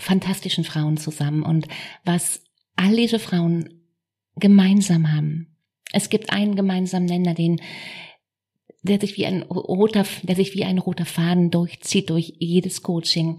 fantastischen Frauen zusammen und was all diese Frauen gemeinsam haben. Es gibt einen gemeinsamen Nenner, den der sich wie ein roter, der sich wie ein roter Faden durchzieht durch jedes Coaching.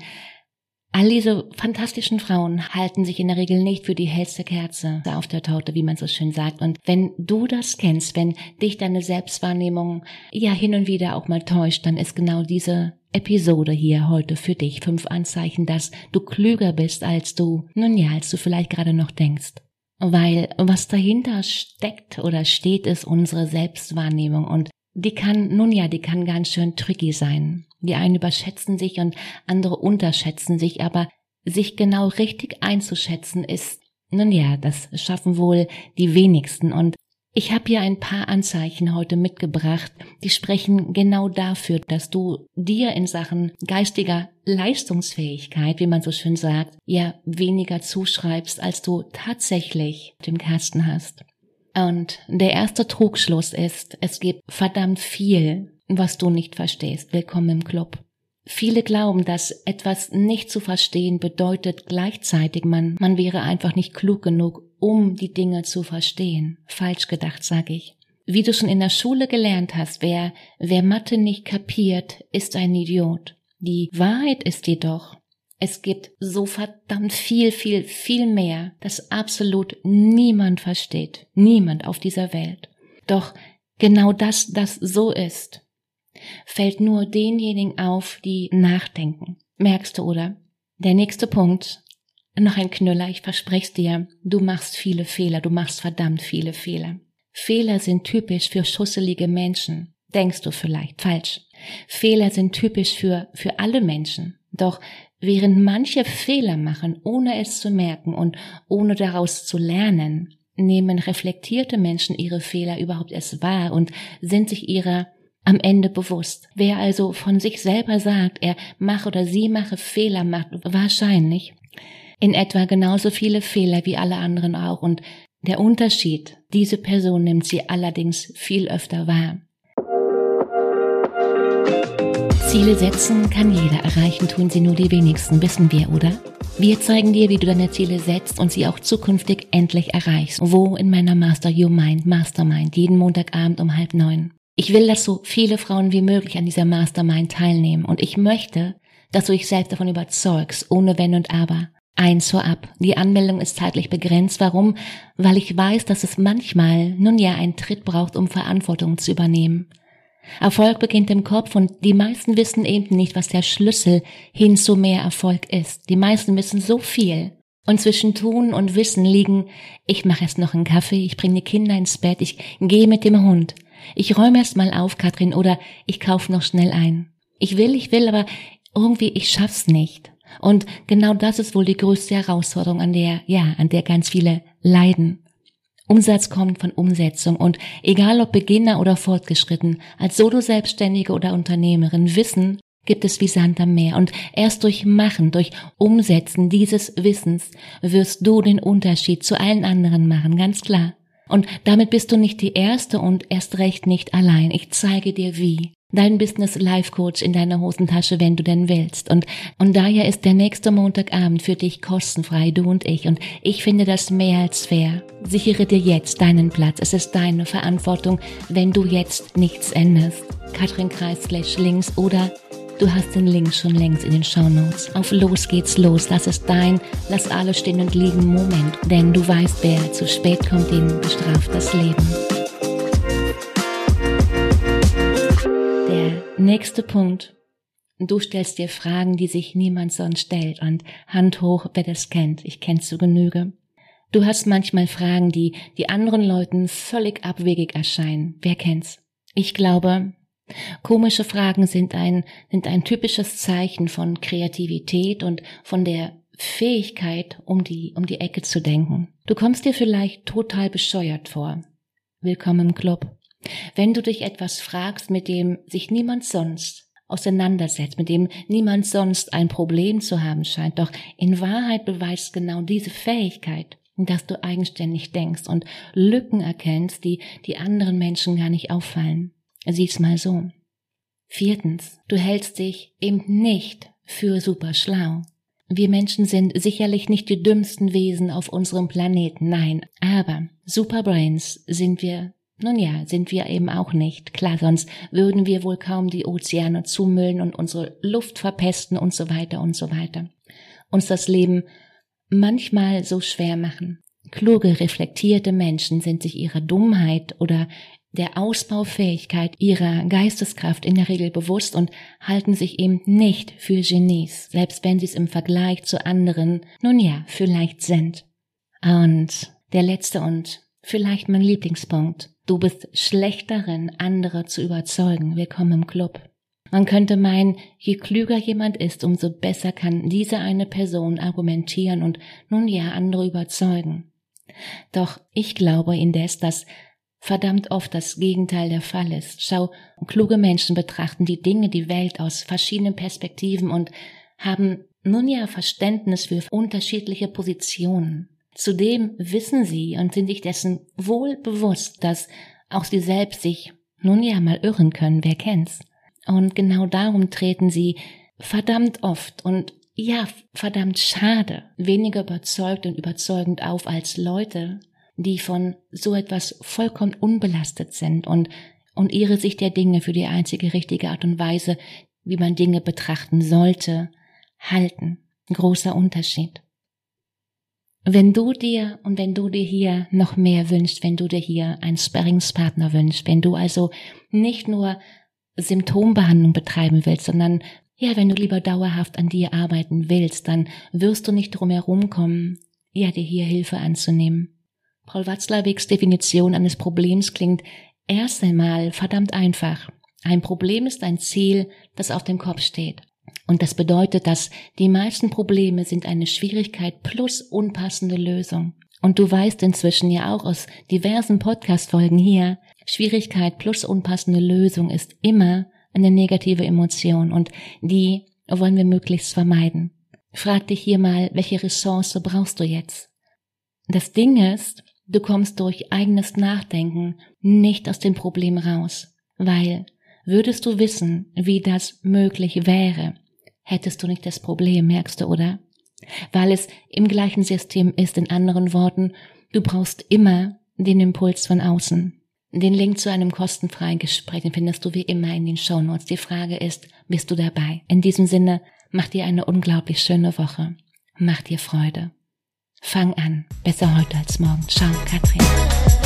All diese fantastischen Frauen halten sich in der Regel nicht für die hellste Kerze auf der Torte, wie man so schön sagt. Und wenn du das kennst, wenn dich deine Selbstwahrnehmung ja hin und wieder auch mal täuscht, dann ist genau diese Episode hier heute für dich. Fünf Anzeichen, dass du klüger bist, als du, nun ja, als du vielleicht gerade noch denkst. Weil was dahinter steckt oder steht, ist unsere Selbstwahrnehmung und die kann, nun ja, die kann ganz schön tricky sein. Die einen überschätzen sich und andere unterschätzen sich, aber sich genau richtig einzuschätzen ist, nun ja, das schaffen wohl die wenigsten und ich habe hier ein paar Anzeichen heute mitgebracht, die sprechen genau dafür, dass du dir in Sachen geistiger Leistungsfähigkeit, wie man so schön sagt, ja weniger zuschreibst, als du tatsächlich im Kasten hast. Und der erste Trugschluss ist, es gibt verdammt viel, was du nicht verstehst. Willkommen im Club. Viele glauben, dass etwas nicht zu verstehen bedeutet gleichzeitig man, man wäre einfach nicht klug genug, um die Dinge zu verstehen. Falsch gedacht, sag ich. Wie du schon in der Schule gelernt hast, wer, wer Mathe nicht kapiert, ist ein Idiot. Die Wahrheit ist jedoch, es gibt so verdammt viel, viel, viel mehr, das absolut niemand versteht. Niemand auf dieser Welt. Doch genau das, das so ist, fällt nur denjenigen auf, die nachdenken. Merkst du, oder? Der nächste Punkt. Noch ein Knüller, ich verspreche dir, du machst viele Fehler, du machst verdammt viele Fehler. Fehler sind typisch für schusselige Menschen. Denkst du vielleicht falsch. Fehler sind typisch für, für alle Menschen. Doch Während manche Fehler machen, ohne es zu merken und ohne daraus zu lernen, nehmen reflektierte Menschen ihre Fehler überhaupt erst wahr und sind sich ihrer am Ende bewusst. Wer also von sich selber sagt, er mache oder sie mache Fehler, macht wahrscheinlich in etwa genauso viele Fehler wie alle anderen auch und der Unterschied, diese Person nimmt sie allerdings viel öfter wahr. Ziele setzen kann jeder erreichen, tun sie nur die wenigsten, wissen wir, oder? Wir zeigen dir, wie du deine Ziele setzt und sie auch zukünftig endlich erreichst. Wo in meiner Master Your Mind Mastermind, jeden Montagabend um halb neun. Ich will, dass so viele Frauen wie möglich an dieser Mastermind teilnehmen und ich möchte, dass du dich selbst davon überzeugst, ohne Wenn und Aber. Eins vorab. Die Anmeldung ist zeitlich begrenzt. Warum? Weil ich weiß, dass es manchmal nun ja einen Tritt braucht, um Verantwortung zu übernehmen. Erfolg beginnt im Kopf und die meisten wissen eben nicht, was der Schlüssel hin zu mehr Erfolg ist. Die meisten wissen so viel. Und zwischen Tun und Wissen liegen, ich mache erst noch einen Kaffee, ich bringe die Kinder ins Bett, ich gehe mit dem Hund. Ich räume erst mal auf, Katrin, oder ich kaufe noch schnell ein. Ich will, ich will, aber irgendwie, ich schaff's nicht. Und genau das ist wohl die größte Herausforderung, an der, ja, an der ganz viele leiden. Umsatz kommt von Umsetzung und egal ob Beginner oder fortgeschritten, als Solo-Selbstständige oder Unternehmerin, Wissen gibt es wie Sand am Meer und erst durch Machen, durch Umsetzen dieses Wissens wirst du den Unterschied zu allen anderen machen, ganz klar. Und damit bist du nicht die Erste und erst recht nicht allein. Ich zeige dir wie dein Business Life Coach in deiner Hosentasche, wenn du denn willst. Und, und daher ist der nächste Montagabend für dich kostenfrei, du und ich. Und ich finde das mehr als fair. Sichere dir jetzt deinen Platz. Es ist deine Verantwortung, wenn du jetzt nichts änderst. Katrin Kreis links oder Du hast den Link schon längst in den Show Notes. Auf Los geht's los. Das ist dein Lass alles stehen und liegen Moment. Denn du weißt, wer zu spät kommt, den bestraft das Leben. Der nächste Punkt. Du stellst dir Fragen, die sich niemand sonst stellt. Und Hand hoch, wer das kennt. Ich kenn's zu Genüge. Du hast manchmal Fragen, die die anderen Leuten völlig abwegig erscheinen. Wer kennt's? Ich glaube, Komische Fragen sind ein, sind ein typisches Zeichen von Kreativität und von der Fähigkeit, um die, um die Ecke zu denken. Du kommst dir vielleicht total bescheuert vor. Willkommen im Club. Wenn du dich etwas fragst, mit dem sich niemand sonst auseinandersetzt, mit dem niemand sonst ein Problem zu haben scheint, doch in Wahrheit beweist genau diese Fähigkeit, dass du eigenständig denkst und Lücken erkennst, die die anderen Menschen gar nicht auffallen. Sieh's mal so. Viertens, du hältst dich eben nicht für super schlau. Wir Menschen sind sicherlich nicht die dümmsten Wesen auf unserem Planeten, nein, aber Superbrains sind wir, nun ja, sind wir eben auch nicht. Klar, sonst würden wir wohl kaum die Ozeane zumüllen und unsere Luft verpesten und so weiter und so weiter. Uns das Leben manchmal so schwer machen. Kluge, reflektierte Menschen sind sich ihrer Dummheit oder der Ausbaufähigkeit ihrer Geisteskraft in der Regel bewusst und halten sich eben nicht für Genies, selbst wenn sie es im Vergleich zu anderen, nun ja, vielleicht sind. Und der letzte und vielleicht mein Lieblingspunkt. Du bist schlecht darin, andere zu überzeugen. Willkommen im Club. Man könnte meinen, je klüger jemand ist, umso besser kann diese eine Person argumentieren und nun ja andere überzeugen. Doch ich glaube indes, dass verdammt oft das Gegenteil der Fall ist. Schau, kluge Menschen betrachten die Dinge, die Welt aus verschiedenen Perspektiven und haben nun ja Verständnis für unterschiedliche Positionen. Zudem wissen sie und sind sich dessen wohl bewusst, dass auch sie selbst sich nun ja mal irren können, wer kennt's. Und genau darum treten sie verdammt oft und ja, verdammt schade, weniger überzeugt und überzeugend auf als Leute, die von so etwas vollkommen unbelastet sind und, und ihre Sicht der Dinge für die einzige richtige Art und Weise, wie man Dinge betrachten sollte, halten. großer Unterschied. Wenn du dir und wenn du dir hier noch mehr wünschst, wenn du dir hier einen Sparringspartner wünschst, wenn du also nicht nur Symptombehandlung betreiben willst, sondern ja, wenn du lieber dauerhaft an dir arbeiten willst, dann wirst du nicht drum herum kommen, ja, dir hier Hilfe anzunehmen. Paul Watzlawicks Definition eines Problems klingt erst einmal verdammt einfach. Ein Problem ist ein Ziel, das auf dem Kopf steht. Und das bedeutet, dass die meisten Probleme sind eine Schwierigkeit plus unpassende Lösung. Und du weißt inzwischen ja auch aus diversen Podcast-Folgen hier, Schwierigkeit plus unpassende Lösung ist immer eine negative Emotion und die wollen wir möglichst vermeiden. Frag dich hier mal, welche Ressource brauchst du jetzt? Das Ding ist, Du kommst durch eigenes Nachdenken nicht aus dem Problem raus, weil würdest du wissen, wie das möglich wäre, hättest du nicht das Problem, merkst du, oder? Weil es im gleichen System ist, in anderen Worten, du brauchst immer den Impuls von außen. Den Link zu einem kostenfreien Gespräch findest du wie immer in den Show Notes. Die Frage ist, bist du dabei? In diesem Sinne, mach dir eine unglaublich schöne Woche. Mach dir Freude. Fang an. Besser heute als morgen. Ciao, Katrin.